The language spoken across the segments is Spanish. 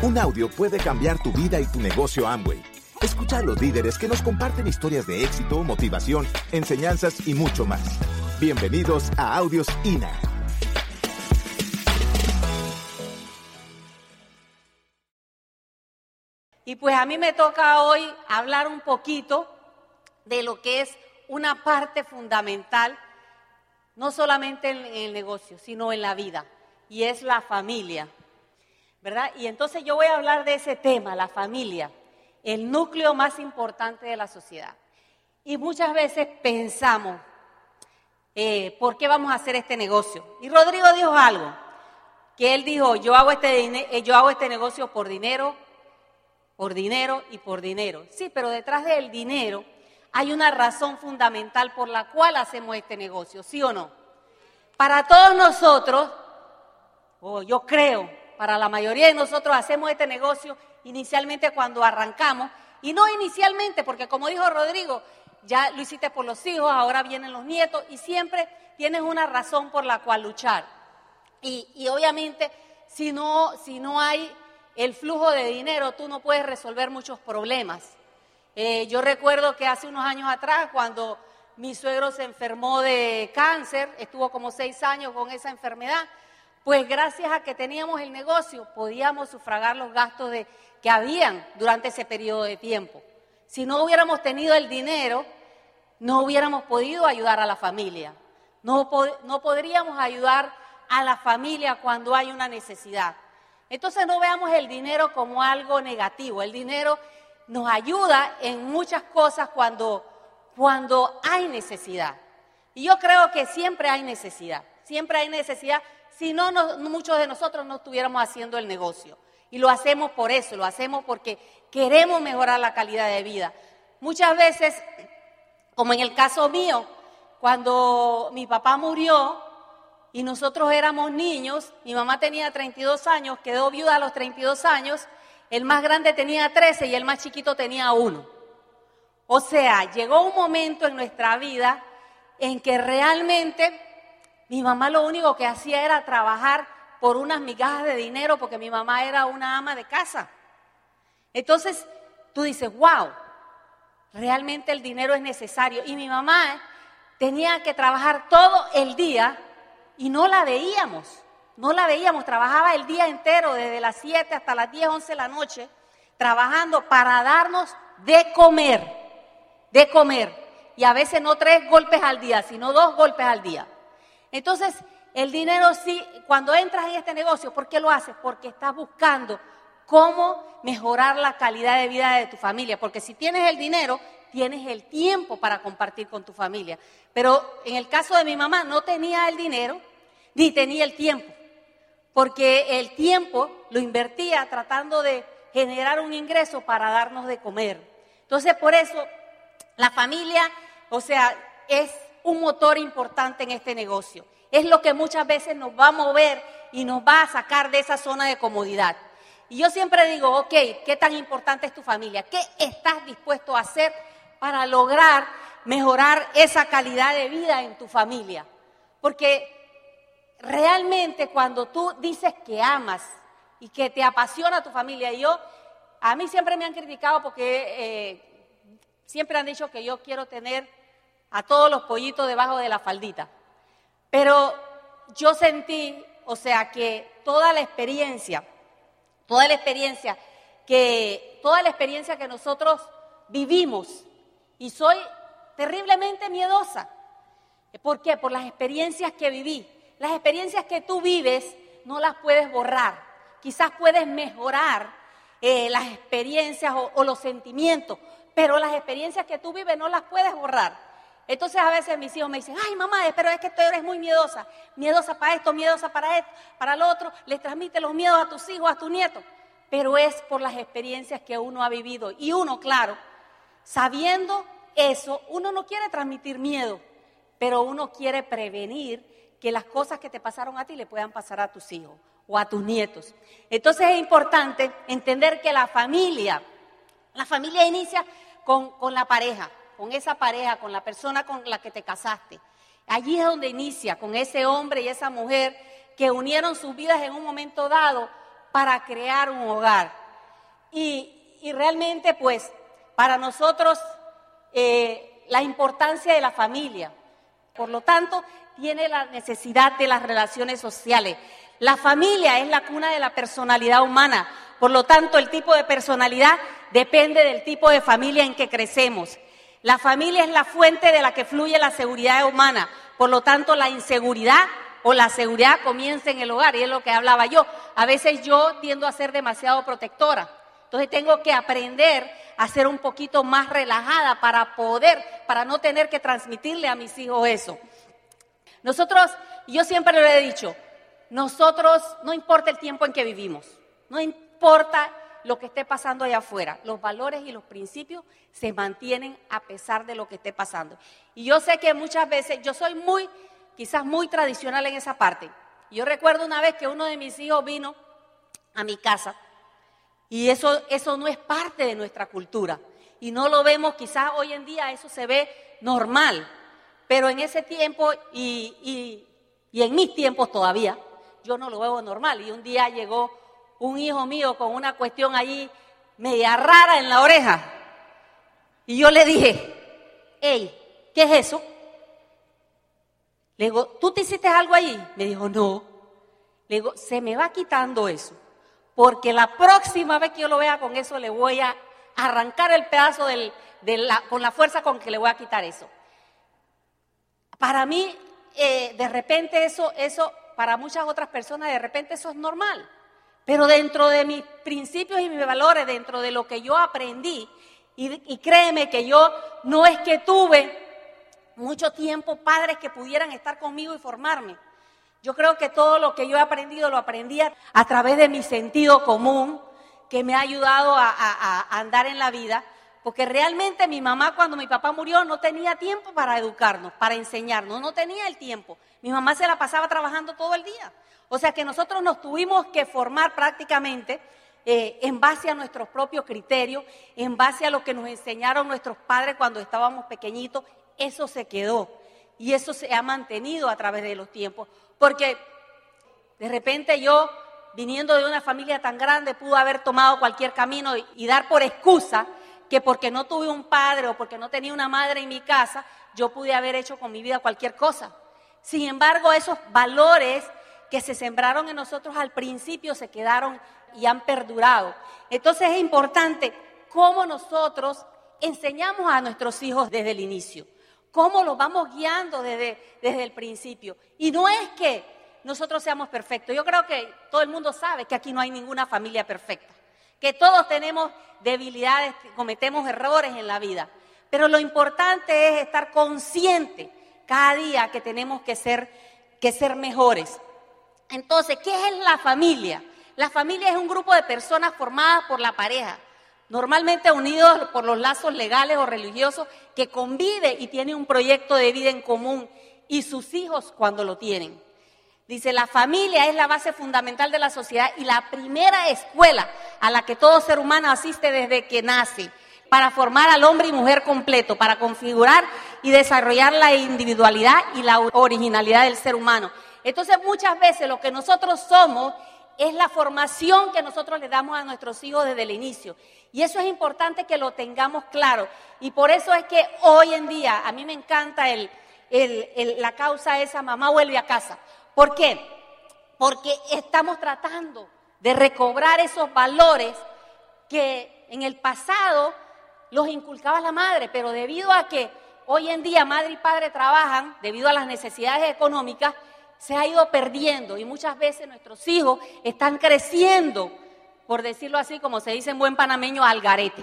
Un audio puede cambiar tu vida y tu negocio Amway. Escucha a los líderes que nos comparten historias de éxito, motivación, enseñanzas y mucho más. Bienvenidos a Audios INA. Y pues a mí me toca hoy hablar un poquito de lo que es una parte fundamental, no solamente en el negocio, sino en la vida, y es la familia. ¿Verdad? Y entonces yo voy a hablar de ese tema, la familia, el núcleo más importante de la sociedad. Y muchas veces pensamos, eh, ¿por qué vamos a hacer este negocio? Y Rodrigo dijo algo, que él dijo, yo hago este, eh, yo hago este negocio por dinero, por dinero y por dinero. Sí, pero detrás del dinero hay una razón fundamental por la cual hacemos este negocio, ¿sí o no? Para todos nosotros, o yo creo, para la mayoría de nosotros hacemos este negocio inicialmente cuando arrancamos, y no inicialmente, porque como dijo Rodrigo, ya lo hiciste por los hijos, ahora vienen los nietos, y siempre tienes una razón por la cual luchar. Y, obviamente, si no, si no hay el flujo de dinero, tú no puedes resolver muchos problemas. Eh, yo recuerdo que hace unos años atrás, cuando mi suegro se enfermó de cáncer, estuvo como seis años con esa enfermedad, pues gracias a que teníamos el negocio podíamos sufragar los gastos de, que habían durante ese periodo de tiempo. Si no hubiéramos tenido el dinero, no hubiéramos podido ayudar a la familia. No, no podríamos ayudar a la familia cuando hay una necesidad. Entonces no veamos el dinero como algo negativo. El dinero nos ayuda en muchas cosas cuando, cuando hay necesidad. Y yo creo que siempre hay necesidad, siempre hay necesidad, si no, muchos de nosotros no estuviéramos haciendo el negocio. Y lo hacemos por eso, lo hacemos porque queremos mejorar la calidad de vida. Muchas veces, como en el caso mío, cuando mi papá murió y nosotros éramos niños, mi mamá tenía 32 años, quedó viuda a los 32 años, el más grande tenía 13 y el más chiquito tenía uno. O sea, llegó un momento en nuestra vida en que realmente mi mamá lo único que hacía era trabajar por unas migajas de dinero porque mi mamá era una ama de casa. Entonces tú dices, wow, realmente el dinero es necesario. Y mi mamá tenía que trabajar todo el día y no la veíamos. No la veíamos, trabajaba el día entero, desde las 7 hasta las 10, 11 de la noche, trabajando para darnos de comer, de comer. Y a veces no tres golpes al día, sino dos golpes al día. Entonces, el dinero sí, cuando entras en este negocio, ¿por qué lo haces? Porque estás buscando cómo mejorar la calidad de vida de tu familia. Porque si tienes el dinero, tienes el tiempo para compartir con tu familia. Pero en el caso de mi mamá, no tenía el dinero ni tenía el tiempo porque el tiempo lo invertía tratando de generar un ingreso para darnos de comer. Entonces, por eso, la familia, o sea, es un motor importante en este negocio. Es lo que muchas veces nos va a mover y nos va a sacar de esa zona de comodidad. Y yo siempre digo, ok, ¿qué tan importante es tu familia? ¿Qué estás dispuesto a hacer para lograr mejorar esa calidad de vida en tu familia? Porque realmente cuando tú dices que amas y que te apasiona tu familia, y yo, a mí siempre me han criticado porque eh, siempre han dicho que yo quiero tener a todos los pollitos debajo de la faldita. Pero yo sentí, o sea, que toda la experiencia, toda la experiencia que, toda la experiencia que nosotros vivimos, y soy terriblemente miedosa. ¿Por qué? Por las experiencias que viví las experiencias que tú vives no las puedes borrar. Quizás puedes mejorar eh, las experiencias o, los sentimientos, pero las experiencias que tú vives no las puedes borrar. Entonces a veces mis hijos me dicen, ay mamá, pero es que tú eres muy miedosa, miedosa para esto, miedosa para esto, para lo otro, les transmite los miedos a tus hijos, a tus nietos, pero es por las experiencias que uno ha vivido. Y uno, claro, sabiendo eso, uno no quiere transmitir miedo, pero uno quiere prevenir que las cosas que te pasaron a ti le puedan pasar a tus hijos o a tus nietos. Entonces es importante entender que la familia, la familia inicia con, la pareja, con esa pareja, con la persona con la que te casaste. Allí es donde inicia, con ese hombre y esa mujer que unieron sus vidas en un momento dado para crear un hogar. Y, realmente, pues, para nosotros, eh, la importancia de la familia. Por lo tanto, tiene la necesidad de las relaciones sociales. La familia es la cuna de la personalidad humana. Por lo tanto, el tipo de personalidad depende del tipo de familia en que crecemos. La familia es la fuente de la que fluye la seguridad humana. Por lo tanto, la inseguridad o la seguridad comienza en el hogar, y es lo que hablaba yo. A veces yo tiendo a ser demasiado protectora. Entonces tengo que aprender a ser un poquito más relajada para poder, para no tener que transmitirle a mis hijos eso. Nosotros, yo siempre lo he dicho, nosotros, no importa el tiempo en que vivimos, no importa lo que esté pasando allá afuera, los valores y los principios se mantienen a pesar de lo que esté pasando. Y yo sé que muchas veces, yo soy muy, quizás muy tradicional en esa parte. Yo recuerdo una vez que uno de mis hijos vino a mi casa y eso, eso no es parte de nuestra cultura. Y no lo vemos, quizás hoy en día eso se ve normal, pero en ese tiempo y, y en mis tiempos todavía, yo no lo veo normal. Y un día llegó un hijo mío con una cuestión allí media rara en la oreja. Y yo le dije, hey, ¿qué es eso? Le digo, ¿tú te hiciste algo ahí? Me dijo, no. Le digo, se me va quitando eso. Porque la próxima vez que yo lo vea con eso, le voy a arrancar el pedazo de la, con la fuerza con que le voy a quitar eso. Para mí, eh, de repente eso, eso para muchas otras personas de repente eso es normal. Pero dentro de mis principios y mis valores, dentro de lo que yo aprendí, y, créeme que yo no es que tuve mucho tiempo padres que pudieran estar conmigo y formarme. Yo creo que todo lo que yo he aprendido lo aprendí a, través de mi sentido común, que me ha ayudado a andar en la vida, porque realmente mi mamá cuando mi papá murió no tenía tiempo para educarnos, para enseñarnos, no tenía el tiempo. Mi mamá se la pasaba trabajando todo el día. O sea que nosotros nos tuvimos que formar prácticamente eh, en base a nuestros propios criterios, en base a lo que nos enseñaron nuestros padres cuando estábamos pequeñitos. Eso se quedó y eso se ha mantenido a través de los tiempos. Porque de repente yo, viniendo de una familia tan grande, pudo haber tomado cualquier camino y dar por excusa que porque no tuve un padre o porque no tenía una madre en mi casa, yo pude haber hecho con mi vida cualquier cosa. Sin embargo, esos valores que se sembraron en nosotros al principio se quedaron y han perdurado. Entonces es importante cómo nosotros enseñamos a nuestros hijos desde el inicio, cómo los vamos guiando desde, desde el principio. Y no es que nosotros seamos perfectos, yo creo que todo el mundo sabe que aquí no hay ninguna familia perfecta, que todos tenemos debilidades, cometemos errores en la vida, pero lo importante es estar consciente cada día que tenemos que ser, que ser mejores. Entonces, ¿qué es la familia? La familia es un grupo de personas formadas por la pareja, normalmente unidos por los lazos legales o religiosos, que convive y tiene un proyecto de vida en común y sus hijos cuando lo tienen. Dice, la familia es la base fundamental de la sociedad y la primera escuela a la que todo ser humano asiste desde que nace para formar al hombre y mujer completo, para configurar y desarrollar la individualidad y la originalidad del ser humano. Entonces muchas veces lo que nosotros somos es la formación que nosotros le damos a nuestros hijos desde el inicio. Y eso es importante que lo tengamos claro. Y por eso es que hoy en día a mí me encanta el, la causa esa, mamá vuelve a casa. ¿Por qué? Porque estamos tratando de recobrar esos valores que en el pasado los inculcaba la madre, pero debido a que hoy en día madre y padre trabajan, debido a las necesidades económicas, se ha ido perdiendo y muchas veces nuestros hijos están creciendo, por decirlo así, como se dice en buen panameño, al garete.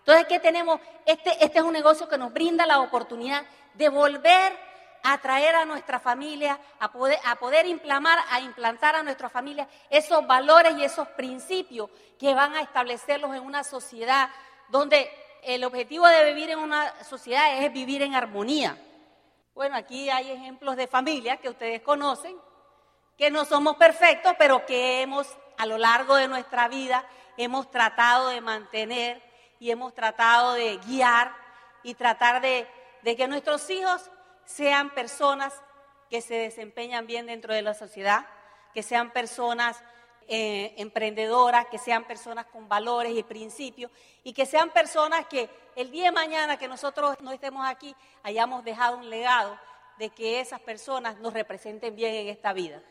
Entonces, ¿qué tenemos? Este, este es un negocio que nos brinda la oportunidad de volver a traer a nuestra familia, a poder, a poder implantar, a implantar a nuestra familia esos valores y esos principios que van a establecerlos en una sociedad donde el objetivo de vivir en una sociedad es vivir en armonía. Bueno, aquí hay ejemplos de familias que ustedes conocen, que no somos perfectos, pero que hemos a lo largo de nuestra vida hemos tratado de mantener y hemos tratado de guiar y tratar de, de que nuestros hijos sean personas que se desempeñan bien dentro de la sociedad, que sean personas eh, emprendedoras, que sean personas con valores y principios y que sean personas que el día de mañana que nosotros no estemos aquí hayamos dejado un legado de que esas personas nos representen bien en esta vida.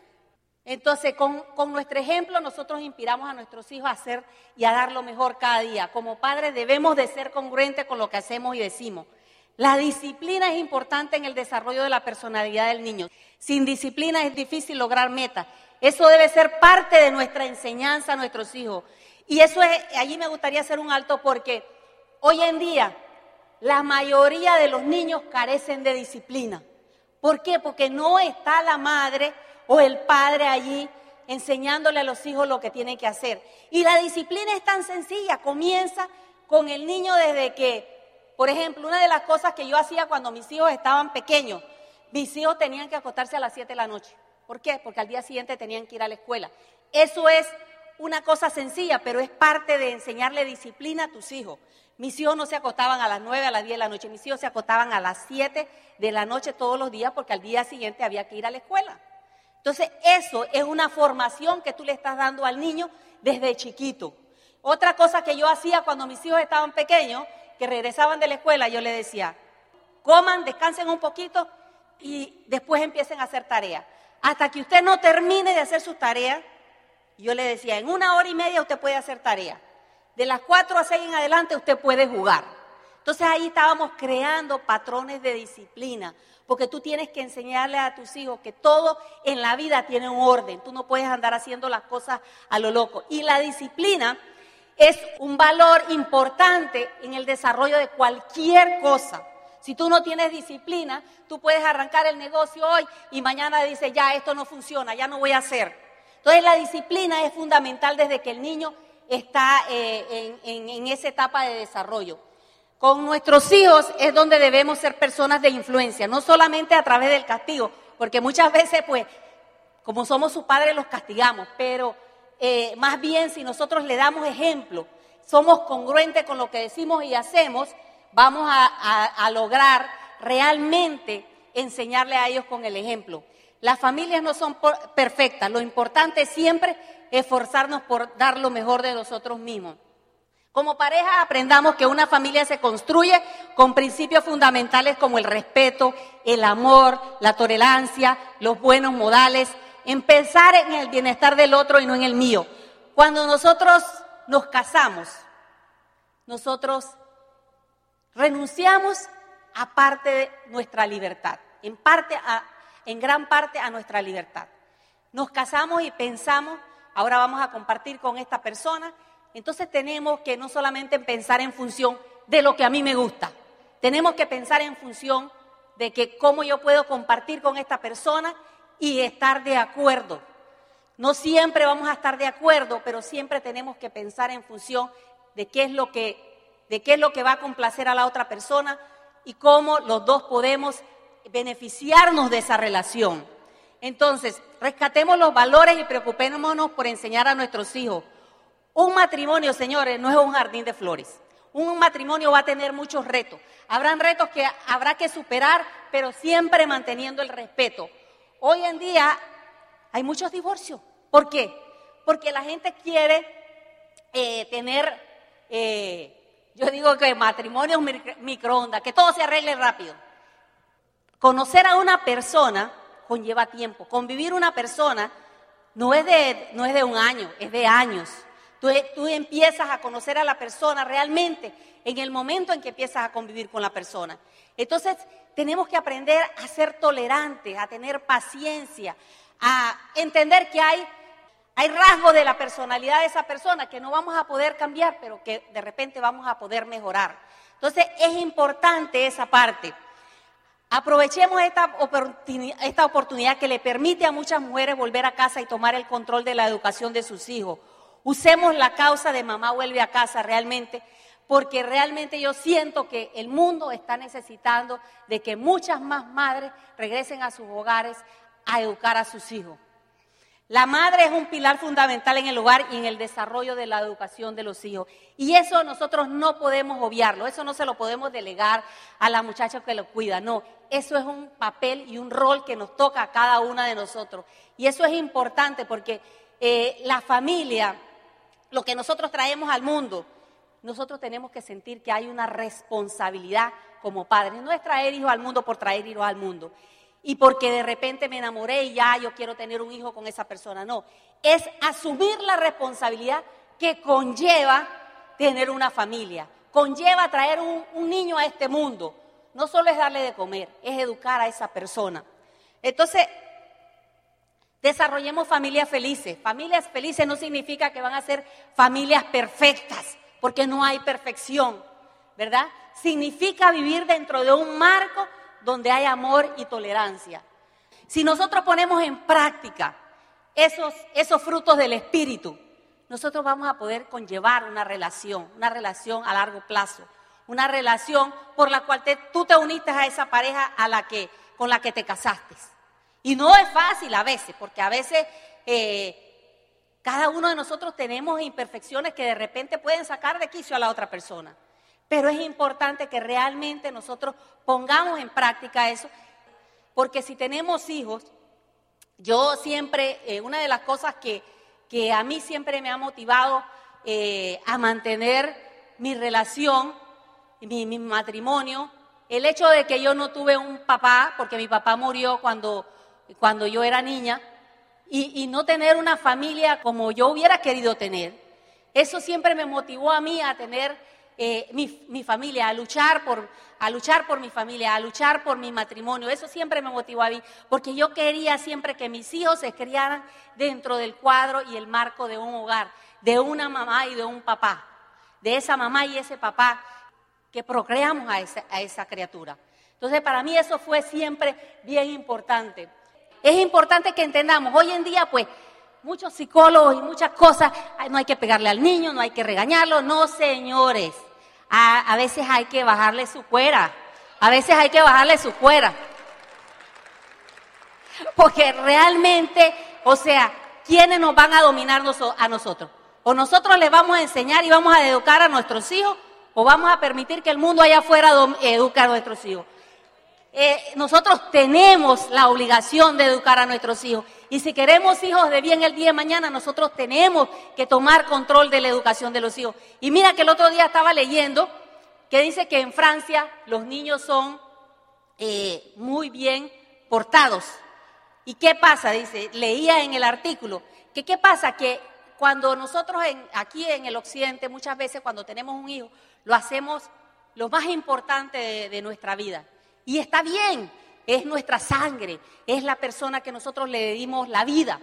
Entonces, con, con, nuestro ejemplo, nosotros inspiramos a nuestros hijos a hacer y a dar lo mejor cada día. Como padres debemos de ser congruentes con lo que hacemos y decimos. La disciplina es importante en el desarrollo de la personalidad del niño. Sin disciplina es difícil lograr metas. Eso debe ser parte de nuestra enseñanza a nuestros hijos. Y eso es, allí me gustaría hacer un alto porque hoy en día la mayoría de los niños carecen de disciplina. ¿Por qué? Porque no está la madre o el padre allí enseñándole a los hijos lo que tienen que hacer. Y la disciplina es tan sencilla, comienza con el niño desde que, por ejemplo, una de las cosas que yo hacía cuando mis hijos estaban pequeños, mis hijos tenían que acostarse a las 7 de la noche. ¿Por qué? Porque al día siguiente tenían que ir a la escuela. Eso es una cosa sencilla, pero es parte de enseñarle disciplina a tus hijos. Mis hijos no se acostaban a las 9, a las 10 de la noche, mis hijos se acostaban a las 7 de la noche todos los días porque al día siguiente había que ir a la escuela. Entonces, eso es una formación que tú le estás dando al niño desde chiquito. Otra cosa que yo hacía cuando mis hijos estaban pequeños, que regresaban de la escuela, yo les decía, coman, descansen un poquito y después empiecen a hacer tareas. Hasta que usted no termine de hacer sus tareas, yo le decía, en una hora y media usted puede hacer tareas. De las cuatro a seis en adelante usted puede jugar. Entonces ahí estábamos creando patrones de disciplina, porque tú tienes que enseñarle a tus hijos que todo en la vida tiene un orden. Tú no puedes andar haciendo las cosas a lo loco. Y la disciplina es un valor importante en el desarrollo de cualquier cosa. Si tú no tienes disciplina, tú puedes arrancar el negocio hoy y mañana dices, ya, esto no funciona, ya no voy a hacer. Entonces la disciplina es fundamental desde que el niño está eh, en, en esa etapa de desarrollo. Con nuestros hijos es donde debemos ser personas de influencia, no solamente a través del castigo, porque muchas veces, pues, como somos sus padres, los castigamos, pero eh, más bien si nosotros le damos ejemplo, somos congruentes con lo que decimos y hacemos, vamos a, lograr realmente enseñarle a ellos con el ejemplo. Las familias no son perfectas, lo importante siempre es esforzarnos por dar lo mejor de nosotros mismos. Como pareja aprendamos que una familia se construye con principios fundamentales como el respeto, el amor, la tolerancia, los buenos modales, en pensar en el bienestar del otro y no en el mío. Cuando nosotros nos casamos, nosotros renunciamos a parte de nuestra libertad, en parte en gran parte a nuestra libertad. Nos casamos y pensamos, ahora vamos a compartir con esta persona entonces tenemos que no solamente pensar en función de lo que a mí me gusta, tenemos que pensar en función de que cómo yo puedo compartir con esta persona y estar de acuerdo. No siempre vamos a estar de acuerdo, pero siempre tenemos que pensar en función de qué es lo que, de qué es lo que va a complacer a la otra persona y cómo los dos podemos beneficiarnos de esa relación. Entonces, rescatemos los valores y preocupémonos por enseñar a nuestros hijos un matrimonio, señores, no es un jardín de flores. Un matrimonio va a tener muchos retos. Habrán retos que habrá que superar, pero siempre manteniendo el respeto. Hoy en día hay muchos divorcios. ¿Por qué? Porque la gente quiere eh, tener, eh, yo digo que matrimonio microondas, que todo se arregle rápido. Conocer a una persona conlleva tiempo. Convivir una persona no es de, no es de un año, es de años. Tú, empiezas a conocer a la persona realmente en el momento en que empiezas a convivir con la persona. Entonces, tenemos que aprender a ser tolerantes, a tener paciencia, a entender que hay, hay rasgos de la personalidad de esa persona que no vamos a poder cambiar, pero que de repente vamos a poder mejorar. Entonces, es importante esa parte. Aprovechemos esta esta oportunidad que le permite a muchas mujeres volver a casa y tomar el control de la educación de sus hijos. Usemos la causa de mamá vuelve a casa realmente, porque realmente yo siento que el mundo está necesitando de que muchas más madres regresen a sus hogares a educar a sus hijos. La madre es un pilar fundamental en el hogar y en el desarrollo de la educación de los hijos. Y eso nosotros no podemos obviarlo, eso no se lo podemos delegar a la muchacha que lo cuida, no, eso es un papel y un rol que nos toca a cada una de nosotros. Y eso es importante porque eh, la familia, lo que nosotros traemos al mundo, nosotros tenemos que sentir que hay una responsabilidad como padres. No es traer hijos al mundo por traer hijos al mundo. Y porque de repente me enamoré y ya yo quiero tener un hijo con esa persona. No, es asumir la responsabilidad que conlleva tener una familia, conlleva traer un, un niño a este mundo. No solo es darle de comer, es educar a esa persona. Entonces, desarrollemos familias felices. Familias felices no significa que van a ser familias perfectas, porque no hay perfección, ¿verdad? Significa vivir dentro de un marco donde hay amor y tolerancia. Si nosotros ponemos en práctica esos, esos frutos del Espíritu, nosotros vamos a poder conllevar una relación, una relación a largo plazo, una relación por la cual tú te uniste a esa pareja a la que, con la que te casaste. Y no es fácil a veces, porque a veces eh, cada uno de nosotros tenemos imperfecciones que de repente pueden sacar de quicio a la otra persona. Pero es importante que realmente nosotros pongamos en práctica eso, porque si tenemos hijos, yo siempre, eh, una de las cosas que, que, a mí siempre me ha motivado eh, a mantener mi relación, mi, mi matrimonio, el hecho de que yo no tuve un papá, porque mi papá murió cuando, cuando yo era niña, y, no tener una familia como yo hubiera querido tener, eso siempre me motivó a mí a tener eh, mi, familia, a luchar, por, a luchar por mi familia, a luchar por mi matrimonio. Eso siempre me motivó a mí, porque yo quería siempre que mis hijos se criaran dentro del cuadro y el marco de un hogar, de una mamá y de un papá, de esa mamá y ese papá que procreamos a esa, a esa criatura. Entonces, para mí eso fue siempre bien importante. Es importante que entendamos, hoy en día, pues, muchos psicólogos y muchas cosas, no hay que pegarle al niño, no hay que regañarlo, no, señores. A, veces hay que bajarle su cuera. A veces hay que bajarle su cuera. Porque realmente, o sea, ¿quiénes nos van a dominar a nosotros? O nosotros les vamos a enseñar y vamos a educar a nuestros hijos, o vamos a permitir que el mundo allá afuera eduque a nuestros hijos. Eh, nosotros tenemos la obligación de educar a nuestros hijos. Y si queremos hijos de bien el día de mañana, nosotros tenemos que tomar control de la educación de los hijos. Y mira que el otro día estaba leyendo que dice que en Francia los niños son eh, muy bien portados. ¿Y qué pasa? Dice, leía en el artículo, que qué pasa que cuando nosotros aquí en el occidente, muchas veces cuando tenemos un hijo, lo hacemos lo más importante de nuestra vida. Y está bien, es nuestra sangre, es la persona que nosotros le dimos la vida.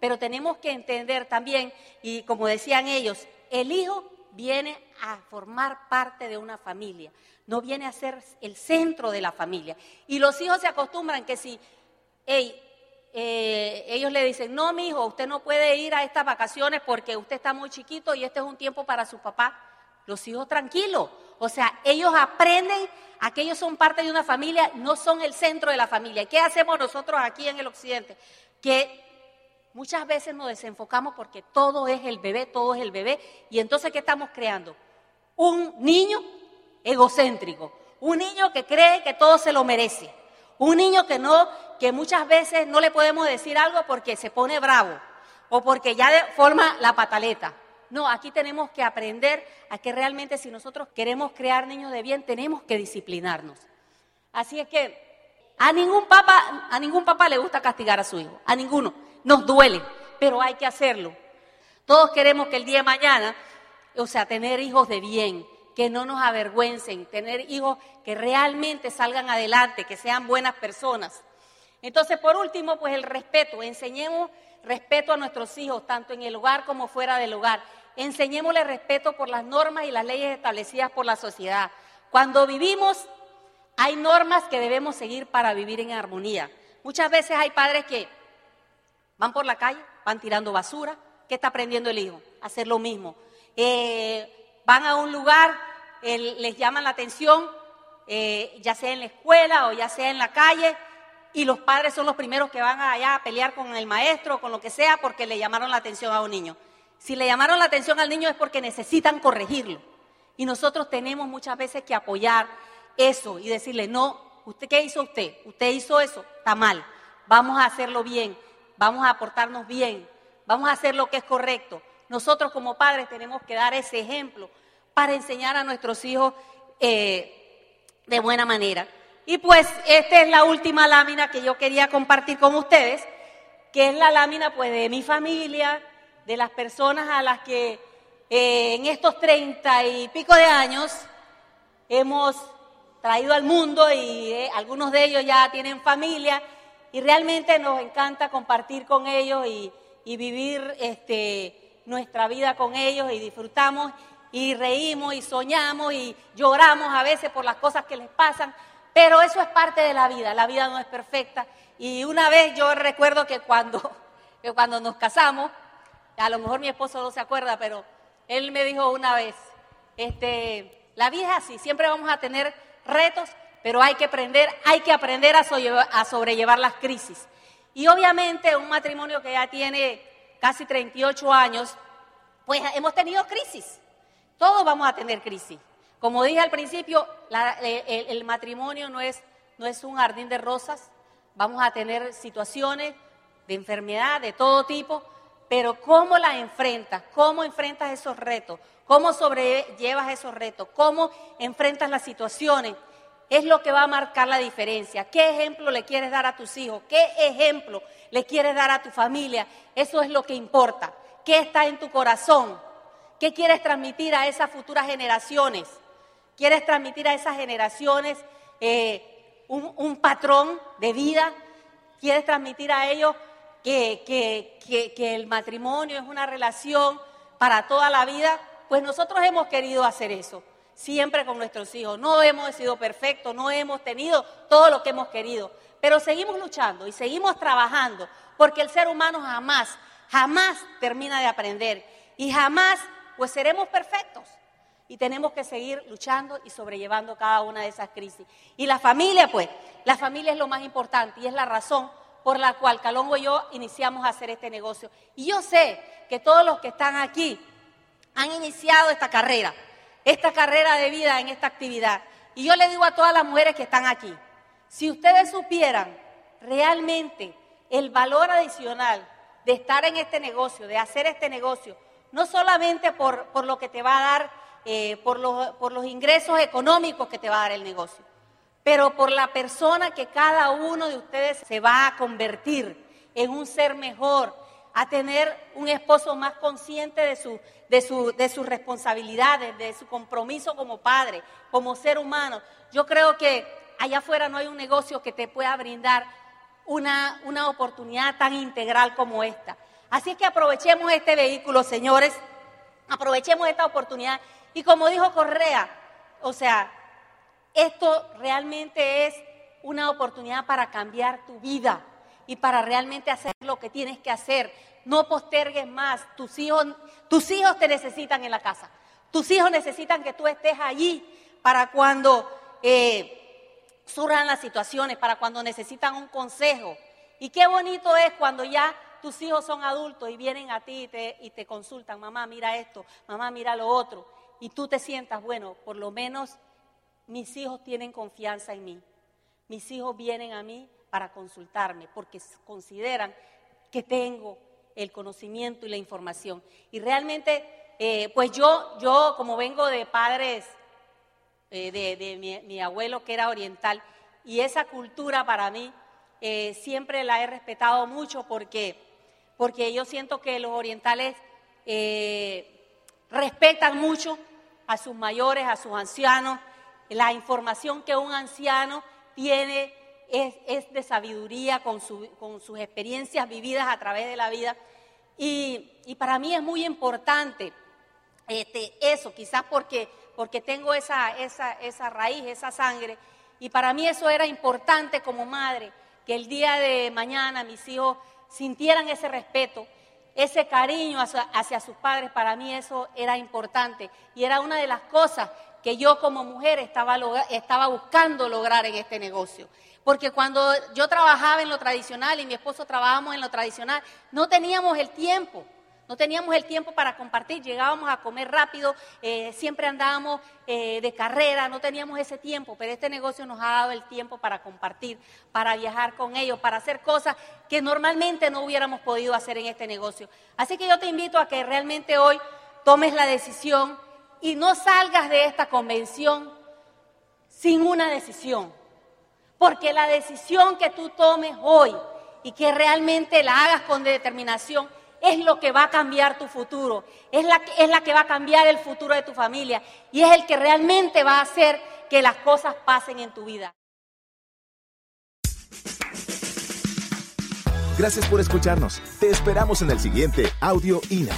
Pero tenemos que entender también, y como decían ellos, el hijo viene a formar parte de una familia, no viene a ser el centro de la familia. Y los hijos se acostumbran que si eh, ellos le dicen, no, mi hijo, usted no puede ir a estas vacaciones porque usted está muy chiquito y este es un tiempo para su papá, los hijos tranquilos. O sea, ellos aprenden a que ellos son parte de una familia, no son el centro de la familia. ¿Qué hacemos nosotros aquí en el occidente? Que muchas veces nos desenfocamos porque todo es el bebé, todo es el bebé. Y entonces, ¿qué estamos creando? Un niño egocéntrico, un niño que cree que todo se lo merece, un niño que no, que muchas veces no le podemos decir algo porque se pone bravo o porque ya forma la pataleta. No, aquí tenemos que aprender a que realmente si nosotros queremos crear niños de bien, tenemos que disciplinarnos. Así es que a ningún papá, a ningún papá le gusta castigar a su hijo, a ninguno. Nos duele, pero hay que hacerlo. Todos queremos que el día de mañana, o sea, tener hijos de bien, que no nos avergüencen, tener hijos que realmente salgan adelante, que sean buenas personas. Entonces, por último, pues el respeto. Enseñemos respeto a nuestros hijos, tanto en el hogar como fuera del hogar. Enseñémosle respeto por las normas y las leyes establecidas por la sociedad. Cuando vivimos, hay normas que debemos seguir para vivir en armonía. Muchas veces hay padres que van por la calle, van tirando basura. ¿Qué está aprendiendo el hijo? Hacer lo mismo. Eh, van a un lugar, les llaman la atención, eh, ya sea en la escuela o ya sea en la calle, y los padres son los primeros que van allá a pelear con el maestro o con lo que sea porque le llamaron la atención a un niño. Si le llamaron la atención al niño es porque necesitan corregirlo. Y nosotros tenemos muchas veces que apoyar eso y decirle, no, ¿usted qué hizo usted? Usted hizo eso, está mal. Vamos a hacerlo bien, vamos a aportarnos bien, vamos a hacer lo que es correcto. Nosotros como padres tenemos que dar ese ejemplo para enseñar a nuestros hijos eh, de buena manera. Y pues esta es la última lámina que yo quería compartir con ustedes, que es la lámina pues de mi familia, de las personas a las que eh, en estos treinta y pico de años hemos traído al mundo y eh, algunos de ellos ya tienen familia y realmente nos encanta compartir con ellos y, vivir este, nuestra vida con ellos y disfrutamos y reímos y soñamos y lloramos a veces por las cosas que les pasan, pero eso es parte de la vida, la vida no es perfecta. Y una vez yo recuerdo que cuando, que cuando nos casamos, a lo mejor mi esposo no se acuerda, pero él me dijo una vez, este, la vida es así, siempre vamos a tener retos, pero hay que aprender, hay que aprender a, a sobrellevar las crisis. Y obviamente un matrimonio que ya tiene casi 38 años, pues hemos tenido crisis. Todos vamos a tener crisis. Como dije al principio, el, matrimonio no es, no es un jardín de rosas. Vamos a tener situaciones de enfermedad de todo tipo, pero ¿cómo las enfrentas? ¿Cómo enfrentas esos retos? ¿Cómo sobrellevas esos retos? ¿Cómo enfrentas las situaciones? Es lo que va a marcar la diferencia. ¿Qué ejemplo le quieres dar a tus hijos? ¿Qué ejemplo le quieres dar a tu familia? Eso es lo que importa. ¿Qué está en tu corazón? ¿Qué quieres transmitir a esas futuras generaciones? ¿Quieres transmitir a esas generaciones eh, un, patrón de vida? ¿Quieres transmitir a ellos que, que el matrimonio es una relación para toda la vida? Pues nosotros hemos querido hacer eso siempre con nuestros hijos. No hemos sido perfectos, no hemos tenido todo lo que hemos querido, pero seguimos luchando y seguimos trabajando porque el ser humano jamás, jamás termina de aprender y jamás pues seremos perfectos. Y tenemos que seguir luchando y sobrellevando cada una de esas crisis. Y la familia, pues, la familia es lo más importante y es la razón por la cual Calongo y yo iniciamos a hacer este negocio. Y yo sé que todos los que están aquí han iniciado esta carrera, esta carrera de vida en esta actividad. Y yo le digo a todas las mujeres que están aquí, si ustedes supieran realmente el valor adicional de estar en este negocio, de hacer este negocio, no solamente por, por lo que te va a dar, eh, por, los, por los ingresos económicos que te va a dar el negocio, pero por la persona que cada uno de ustedes se va a convertir en un ser mejor, a tener un esposo más consciente de, su, de, su, de sus responsabilidades, de su compromiso como padre, como ser humano. Yo creo que allá afuera no hay un negocio que te pueda brindar una, una oportunidad tan integral como esta. Así que aprovechemos este vehículo, señores, aprovechemos esta oportunidad. Y como dijo Correa, o sea, esto realmente es una oportunidad para cambiar tu vida y para realmente hacer lo que tienes que hacer. No postergues más. Tus hijos, tus hijos te necesitan en la casa. Tus hijos necesitan que tú estés allí para cuando eh, surjan las situaciones, para cuando necesitan un consejo. Y qué bonito es cuando ya tus hijos son adultos y vienen a ti y te, y te consultan, mamá, mira esto, mamá, mira lo otro. Y tú te sientas, bueno, por lo menos mis hijos tienen confianza en mí. Mis hijos vienen a mí para consultarme porque consideran que tengo el conocimiento y la información. Y realmente, eh, pues yo, yo como vengo de padres, eh, de, mi, abuelo que era oriental, y esa cultura para mí eh, siempre la he respetado mucho porque porque yo siento que los orientales respetan mucho a sus mayores, a sus ancianos. La información que un anciano tiene es, de sabiduría con, sus experiencias vividas a través de la vida. Y, para mí es muy importante este, eso, quizás porque, porque tengo esa, esa, esa raíz, esa sangre. Y para mí eso era importante como madre, que el día de mañana mis hijos sintieran ese respeto, ese cariño hacia, sus padres, para mí eso era importante y era una de las cosas que yo como mujer estaba, buscando lograr en este negocio. Porque cuando yo trabajaba en lo tradicional y mi esposo trabajábamos en lo tradicional, no teníamos el tiempo, No teníamos el tiempo para compartir, llegábamos a comer rápido, eh, siempre andábamos eh, de carrera, no teníamos ese tiempo, pero este negocio nos ha dado el tiempo para compartir, para viajar con ellos, para hacer cosas que normalmente no hubiéramos podido hacer en este negocio. Así que yo te invito a que realmente hoy tomes la decisión y no salgas de esta convención sin una decisión. Porque la decisión que tú tomes hoy y que realmente la hagas con determinación es lo que va a cambiar tu futuro, es la, es la que va a cambiar el futuro de tu familia y es el que realmente va a hacer que las cosas pasen en tu vida. Gracias por escucharnos. Te esperamos en el siguiente Audio INA.